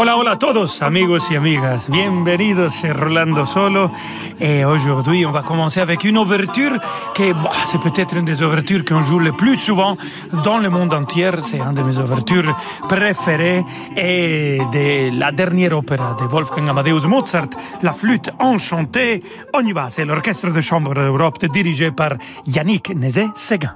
Hola, hola todos, amigos y amigas. Bienvenidos chez Rolando Solo. Et aujourd'hui, on va commencer avec une ouverture qui, bah, c'est peut-être une des ouvertures qu'on joue le plus souvent dans le monde entier. C'est une de mes ouvertures préférées et de la dernière opéra de Wolfgang Amadeus Mozart, La flûte enchantée. On y va, c'est l'orchestre de chambre d'Europe dirigé par Yannick Nézet-Séguin.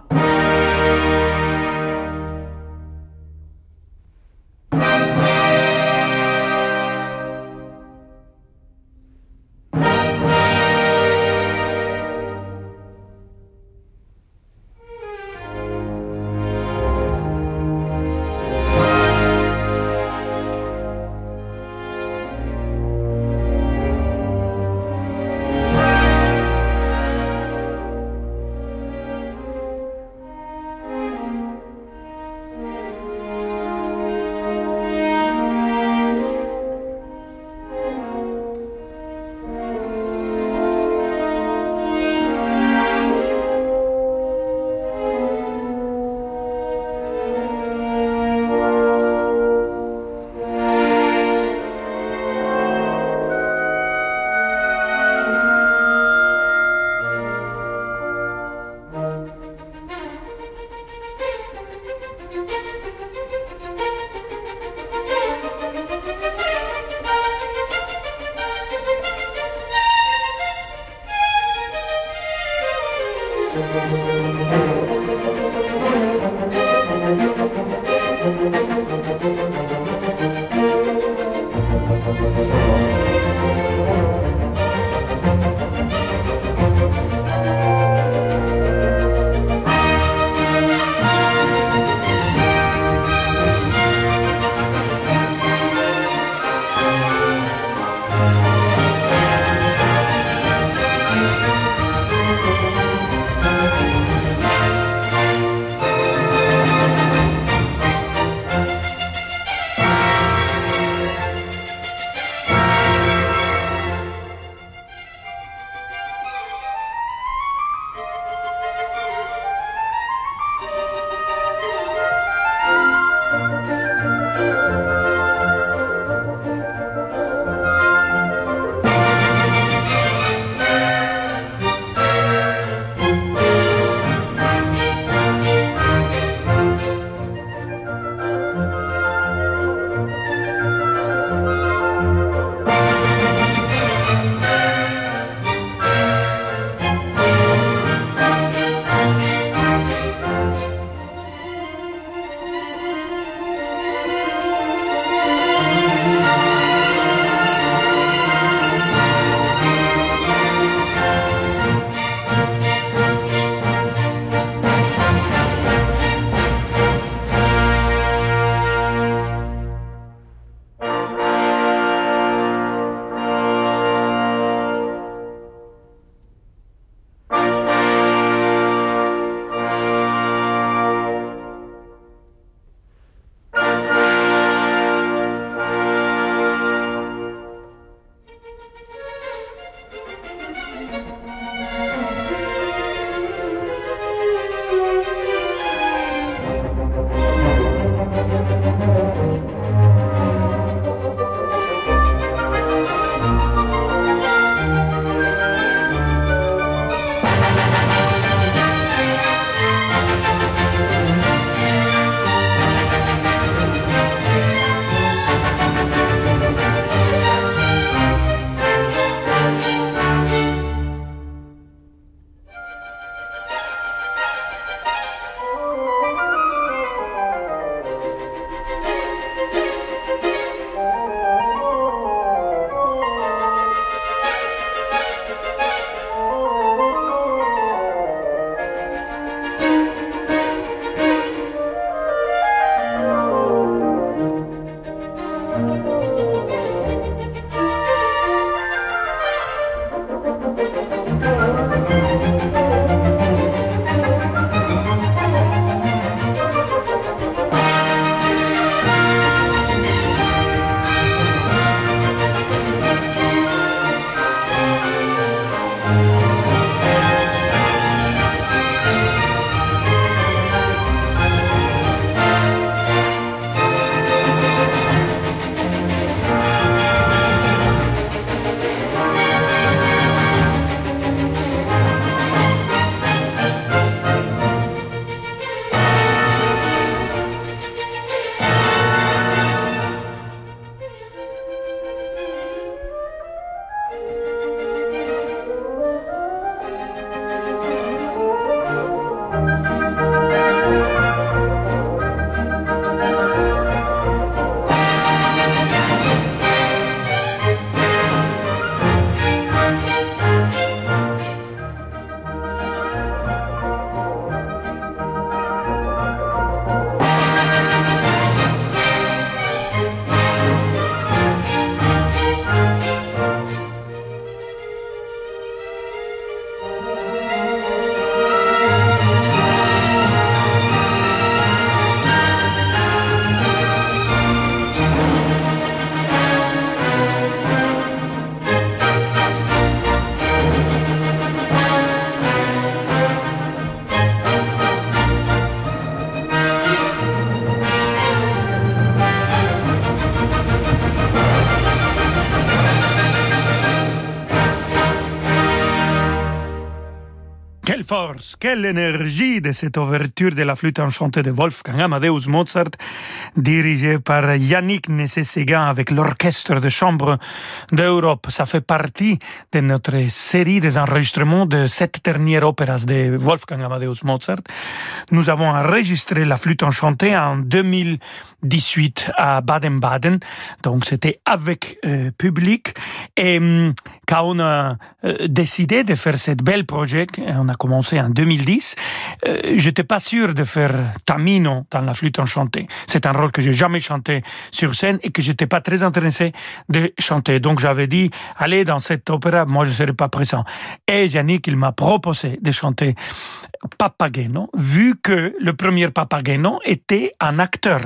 Quelle force, quelle énergie de cette ouverture de la flûte enchantée de Wolfgang Amadeus Mozart, dirigée par Yannick Nécé-Séguin avec l'orchestre de chambre d'Europe. Ça fait partie de notre série des enregistrements de cette dernière opéra de Wolfgang Amadeus Mozart. Nous avons enregistré la flûte enchantée en 2018 à Baden-Baden. Donc c'était avec euh, public. Et hum, quand on a euh, décidé de faire ce bel projet, on a commencé en 2010, euh, j'étais pas sûr de faire Tamino dans la flûte enchantée. C'est un rôle que j'ai jamais chanté sur scène et que j'étais pas très intéressé de chanter. Donc j'avais dit, allez, dans cette opéra, moi je serai pas présent. Et Yannick, il m'a proposé de chanter Papageno, vu que le premier Papageno était un acteur.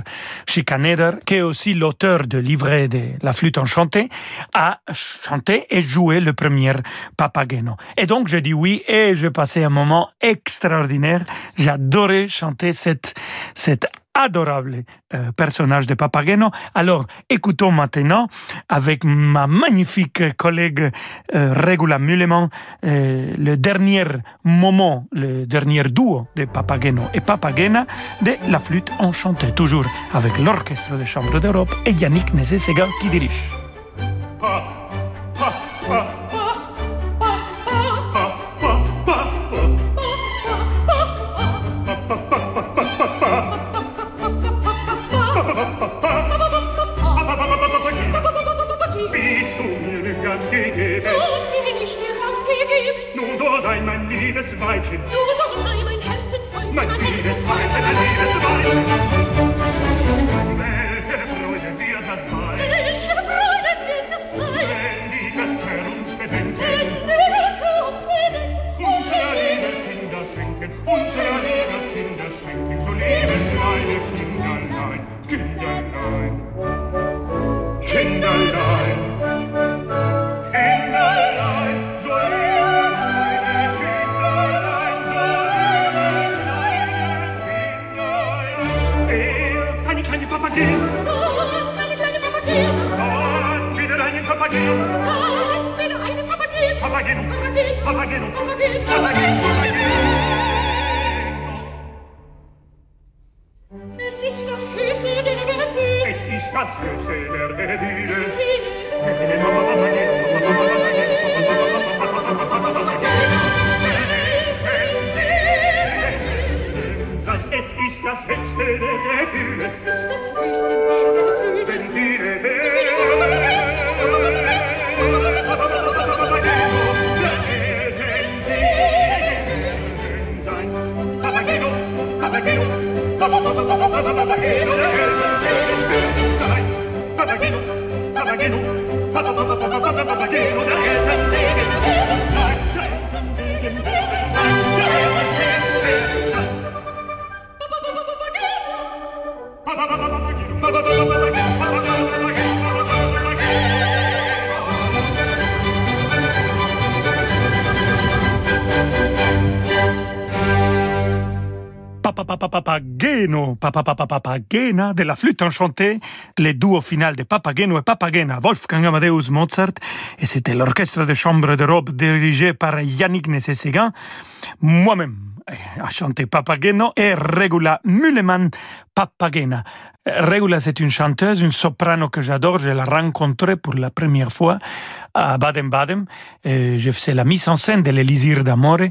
Schikaneder, qui est aussi l'auteur de livret de la flûte enchantée, a chanté et joué le premier Papageno. Et donc j'ai dit oui et j'ai passé un moment extraordinaire. J'adorais chanter cette, cette adorable euh, personnage de Papageno. Alors, écoutons maintenant avec ma magnifique collègue euh, Regula Mulleman euh, le dernier moment, le dernier duo de Papageno et Papagena de la flûte enchantée, toujours avec l'Orchestre de Chambre d'Europe et Yannick Nézé-Sega qui dirige. Ba ba ba ba ba ba Papageno, de la flûte enchantée, les duos final de Papageno et Papagena, Wolfgang Amadeus Mozart, et c'était l'orchestre de chambre d'Europe dirigé par Yannick moi-même a chanté Papageno et Regula Mulleman Papagena. Regula, c'est une chanteuse, une soprano que j'adore. Je l'ai rencontrée pour la première fois à Baden-Baden. Euh, Je faisais la mise en scène de l'Élysire d'Amore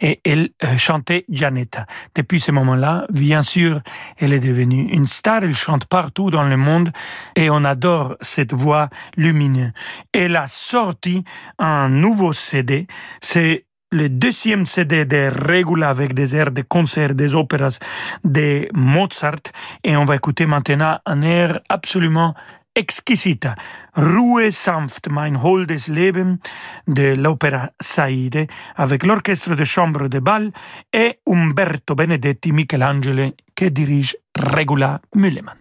et elle euh, chantait Gianetta. Depuis ce moment-là, bien sûr, elle est devenue une star. Elle chante partout dans le monde et on adore cette voix lumineuse. Elle a sorti un nouveau CD. C'est le deuxième CD de Regula avec des airs de concert, des opéras de Mozart. Et on va écouter maintenant un air absolument exquisite. Ruhe sanft, mein holdes Leben de l'opéra Saide avec l'orchestre de chambre de bal et Umberto Benedetti Michelangelo qui dirige Regula Müllemann.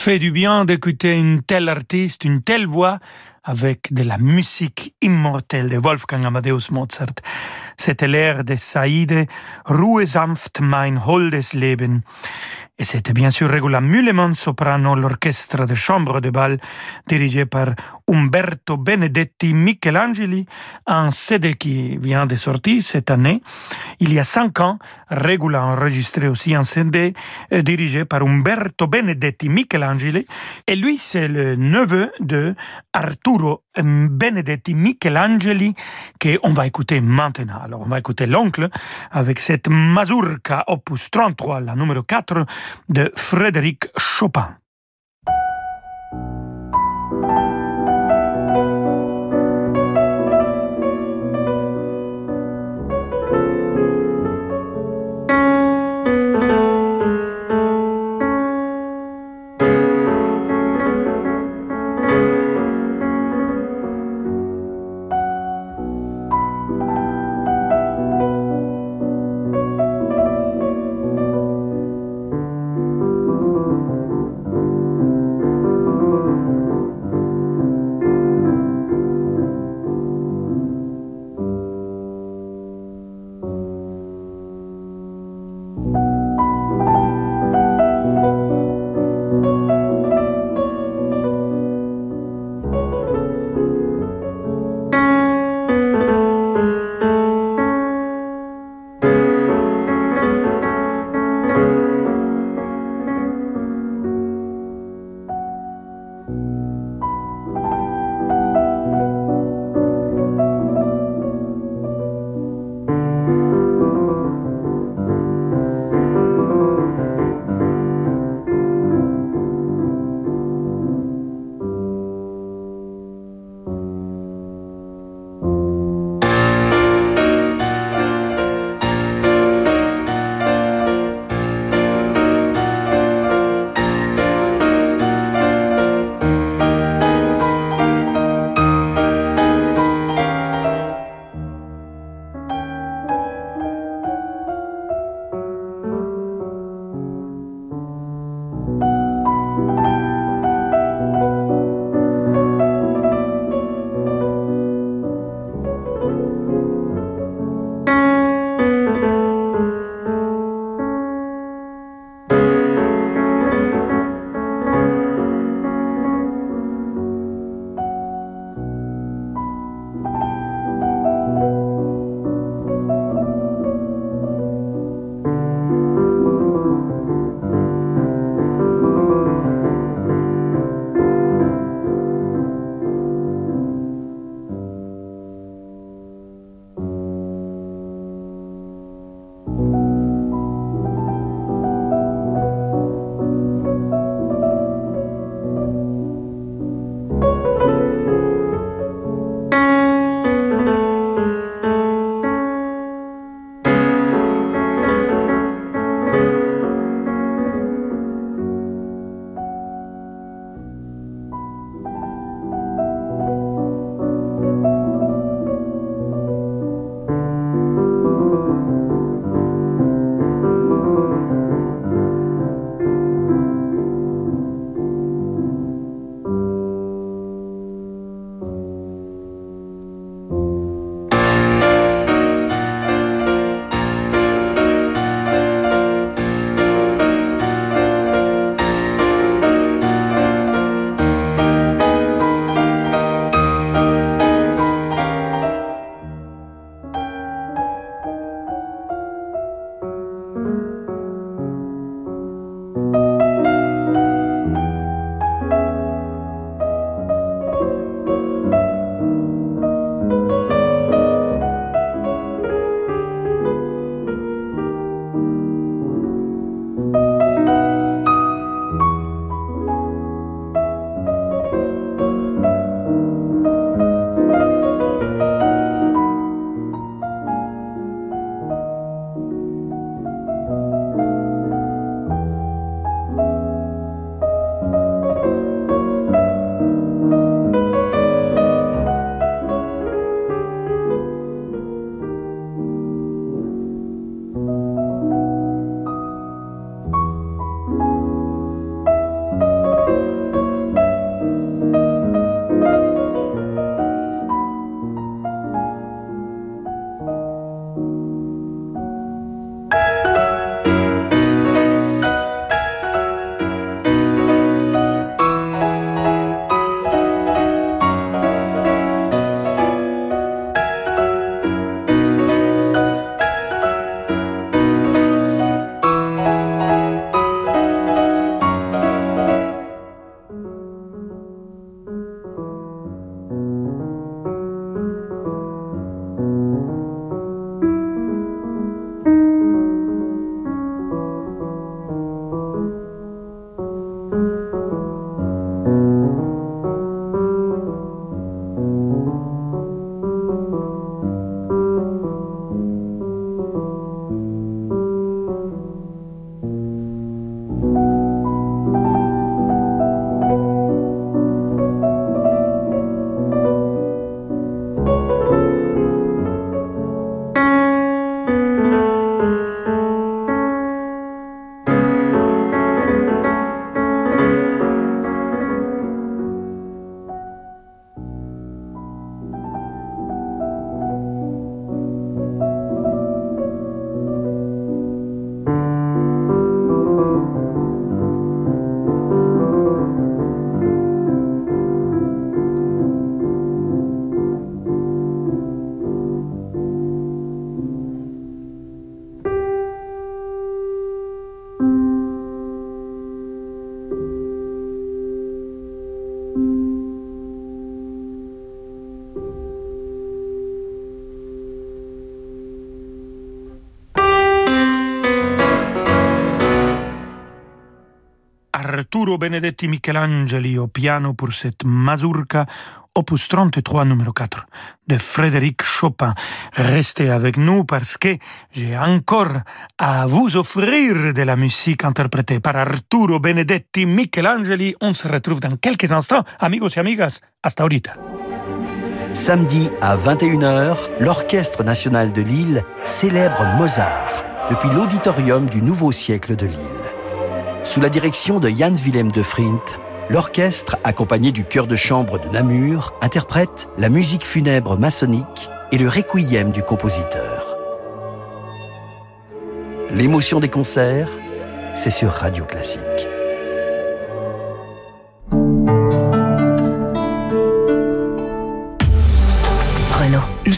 Fait du bien d'écouter une telle artiste, une telle voix avec de la musique immortelle de Wolfgang Amadeus Mozart. C'était l'air de Saïde, Ruhe sanft mein holdes Leben. Et c'était bien sûr Regula Müllemann, soprano, l'orchestre de chambre de bal dirigé par Umberto Benedetti Michelangeli, un CD qui vient de sortir cette année. Il y a cinq ans, Regula a enregistré aussi un CD euh, dirigé par Umberto Benedetti Michelangeli. Et lui, c'est le neveu de Arturo Benedetti Michelangeli qu'on va écouter maintenant. Alors, on va écouter l'oncle avec cette mazurka opus 33, la numéro 4 de Frédéric Chopin. Arturo Benedetti Michelangeli au piano pour cette mazurka opus 33 numéro 4 de Frédéric Chopin. Restez avec nous parce que j'ai encore à vous offrir de la musique interprétée par Arturo Benedetti Michelangeli. On se retrouve dans quelques instants. Amigos et amigas, hasta ahorita. Samedi à 21h, l'Orchestre national de Lille célèbre Mozart depuis l'auditorium du Nouveau siècle de Lille. Sous la direction de Jan Willem de Frint, l'orchestre, accompagné du chœur de chambre de Namur, interprète la musique funèbre maçonnique et le requiem du compositeur. L'émotion des concerts, c'est sur Radio Classique.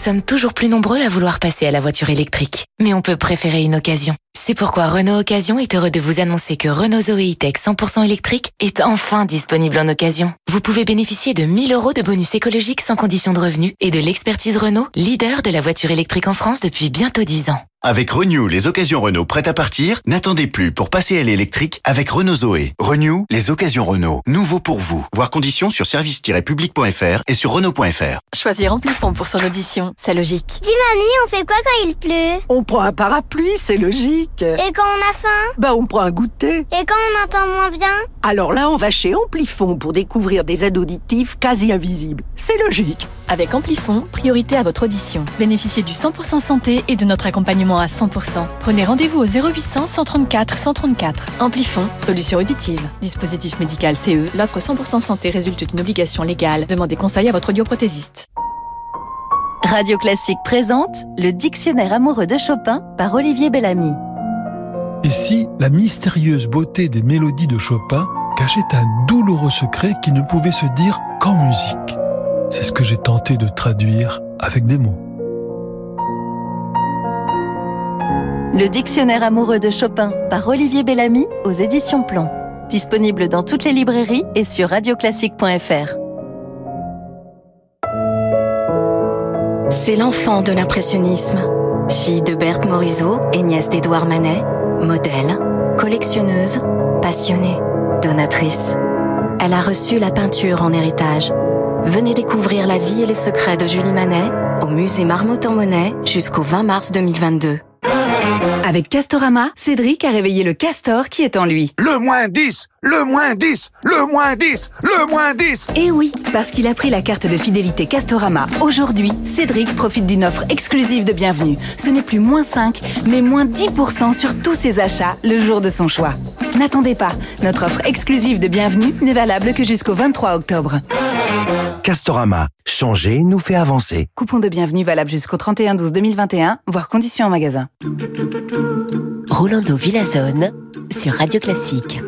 Sommes toujours plus nombreux à vouloir passer à la voiture électrique. Mais on peut préférer une occasion. C'est pourquoi Renault Occasion est heureux de vous annoncer que Renault Zoé E-Tech 100% électrique est enfin disponible en occasion. Vous pouvez bénéficier de 1000 euros de bonus écologique sans condition de revenu et de l'expertise Renault, leader de la voiture électrique en France depuis bientôt 10 ans. Avec Renew, les occasions Renault prêtes à partir, n'attendez plus pour passer à l'électrique avec Renault Zoé. Renew, les occasions Renault. Nouveau pour vous. Voir conditions sur service-public.fr et sur Renault.fr. Choisir Amplifon pour son audition, c'est logique. Dis mamie, on fait quoi quand il pleut? On prend un parapluie, c'est logique. Et quand on a faim? Bah on prend un goûter. Et quand on entend moins bien? Alors là, on va chez Amplifon pour découvrir des aides auditives quasi invisibles. C'est logique. Avec Amplifon, priorité à votre audition. Bénéficiez du 100% santé et de notre accompagnement à 100%. Prenez rendez-vous au 0800 134 134. Amplifon, solution auditive. Dispositif médical CE, l'offre 100% santé résulte d'une obligation légale. Demandez conseil à votre audioprothésiste. Radio Classique présente le Dictionnaire amoureux de Chopin par Olivier Bellamy. Et si la mystérieuse beauté des mélodies de Chopin cachait un douloureux secret qui ne pouvait se dire qu'en musique? C'est ce que j'ai tenté de traduire avec des mots. Le Dictionnaire amoureux de Chopin par Olivier Bellamy aux éditions Plomb. Disponible dans toutes les librairies et sur radioclassique.fr. C'est l'enfant de l'impressionnisme. Fille de Berthe Morisot et nièce d'Édouard Manet, modèle, collectionneuse, passionnée, donatrice. Elle a reçu la peinture en héritage. Venez découvrir la vie et les secrets de Julie Manet au musée Marmottan Monet jusqu'au 20 mars 2022. Avec Castorama, Cédric a réveillé le castor qui est en lui. Le moins 10 Le moins 10 Le moins 10 Le moins 10 Et oui, parce qu'il a pris la carte de fidélité Castorama aujourd'hui, Cédric profite d'une offre exclusive de bienvenue. Ce n'est plus moins 5, mais moins 10% sur tous ses achats le jour de son choix. N'attendez pas, notre offre exclusive de bienvenue n'est valable que jusqu'au 23 octobre. Castorama, changer nous fait avancer. Coupon de bienvenue valable jusqu'au 31 12 2021, voire conditions en magasin. Rolando Villazone sur Radio Classique.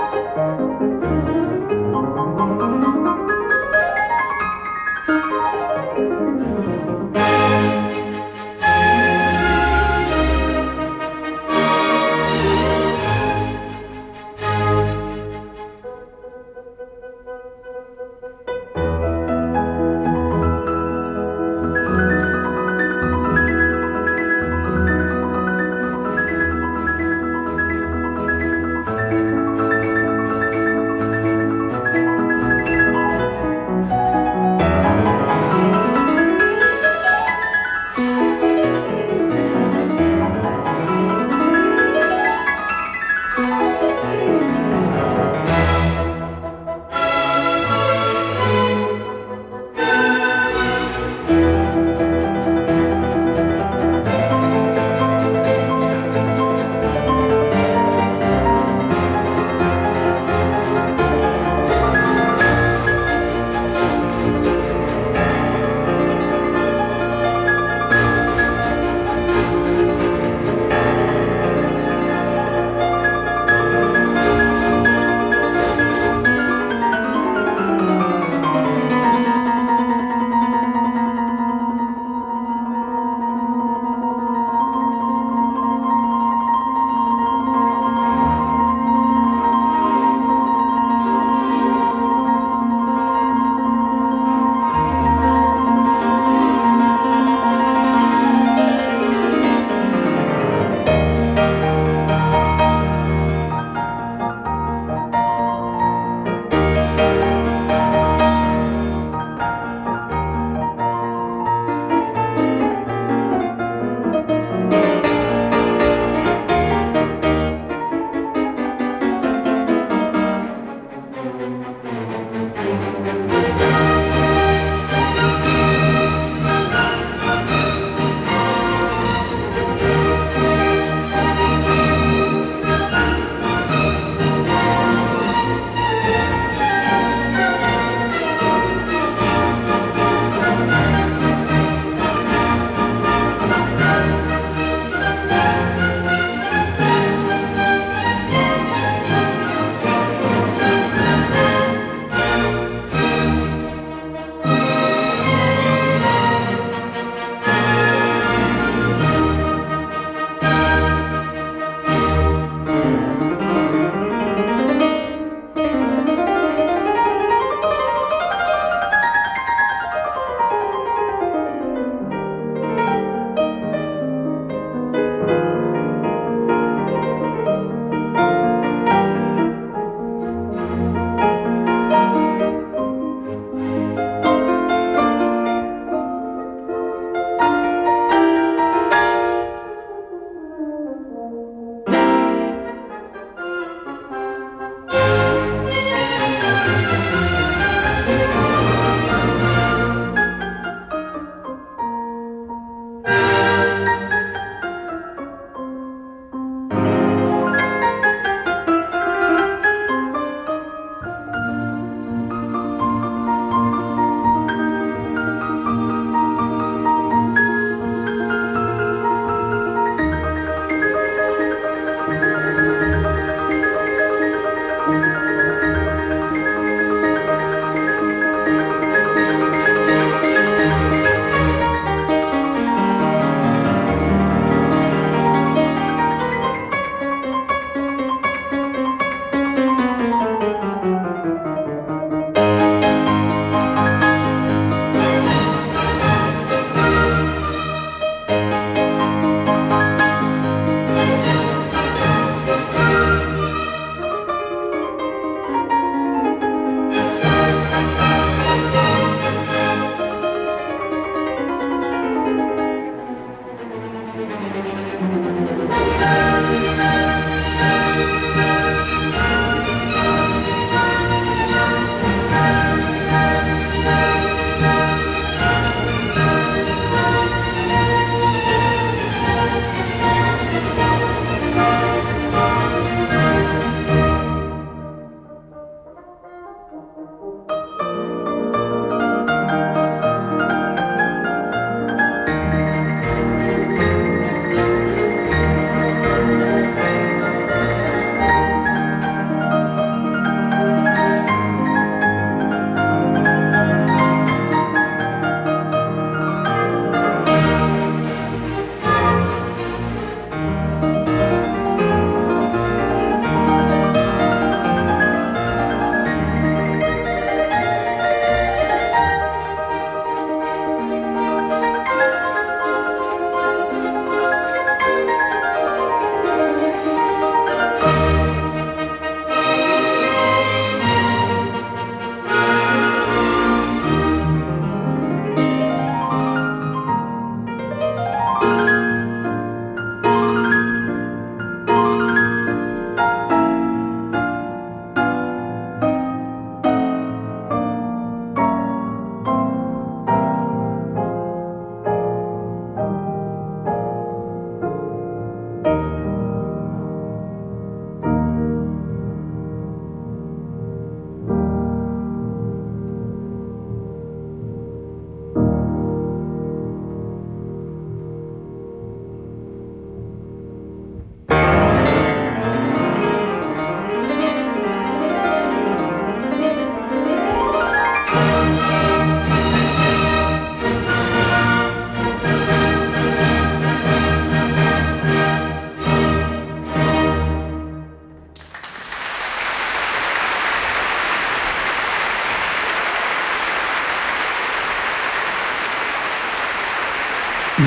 Música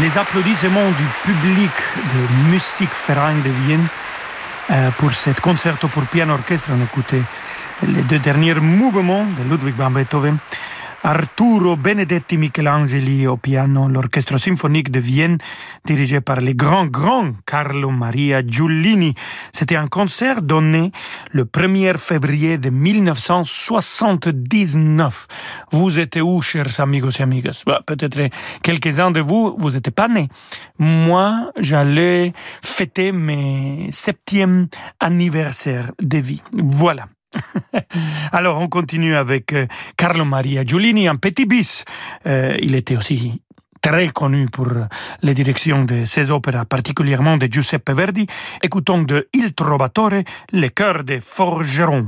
les applaudissements du public de Musikverein de Vienne euh, pour cet concerto pour piano orchestre. On écoutait les deux derniers mouvements de Ludwig van Beethoven. Arturo Benedetti Michelangeli au piano, l'orchestre symphonique de Vienne, dirigé par le grand, grand Carlo Maria Giullini. C'était un concert donné le 1er février de 1979. Vous étiez où, chers amigos et amigas? Bah, Peut-être quelques-uns de vous, vous n'étiez pas nés. Moi, j'allais fêter mes septième anniversaire de vie. Voilà. Alors, on continue avec euh, Carlo Maria Giulini, un petit bis. Euh, il était aussi très connu pour les directions de ses opéras, particulièrement de Giuseppe Verdi. Écoutons de Il Trovatore, le cœur des forgerons.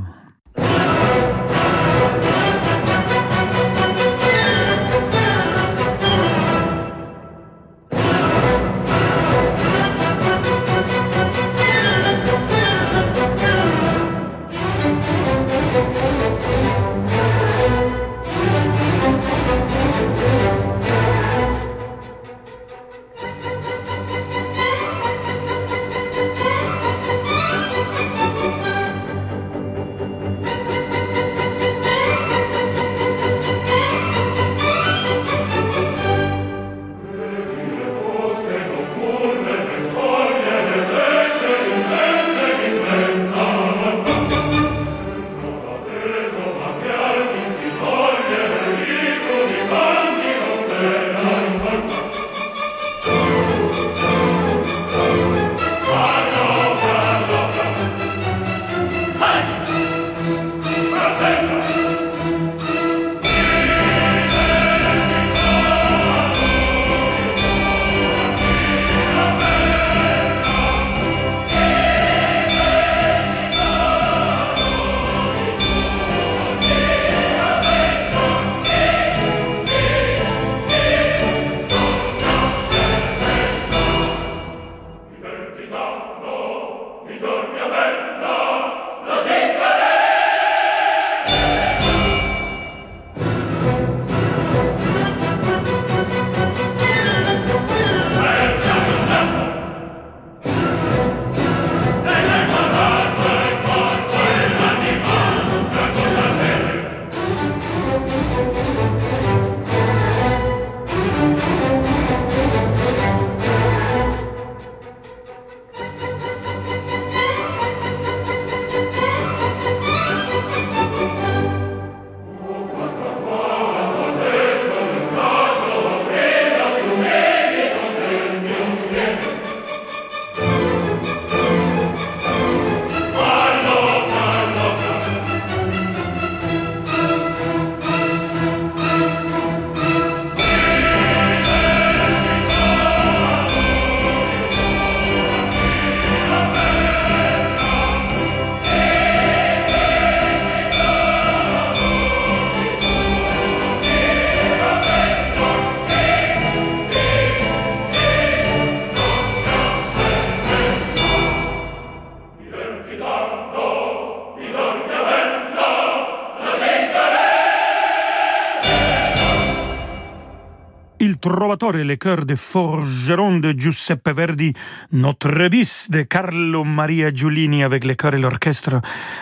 Il Trovatore, le chœurs de Forgeron de Giuseppe Verdi, notre bis de Carlo Maria Giulini avec le chœurs et l'orchestre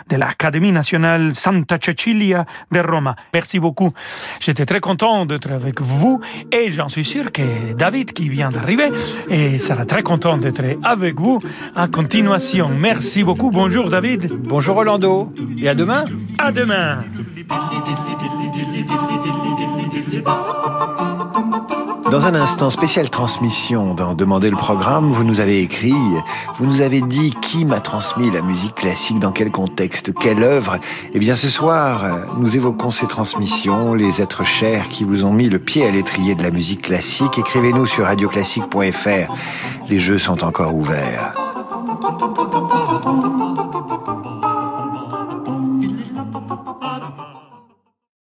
de l'Académie nationale Santa Cecilia de Roma. Merci beaucoup. J'étais très content d'être avec vous et j'en suis sûr que David qui vient d'arriver et sera très content d'être avec vous en continuation. Merci beaucoup. Bonjour David. Bonjour Orlando. Et à demain. À demain. Dans un instant, spécial transmission. Dans Demander le programme, vous nous avez écrit, vous nous avez dit qui m'a transmis la musique classique, dans quel contexte, quelle œuvre. Eh bien, ce soir, nous évoquons ces transmissions, les êtres chers qui vous ont mis le pied à l'étrier de la musique classique. Écrivez-nous sur radioclassique.fr. Les jeux sont encore ouverts.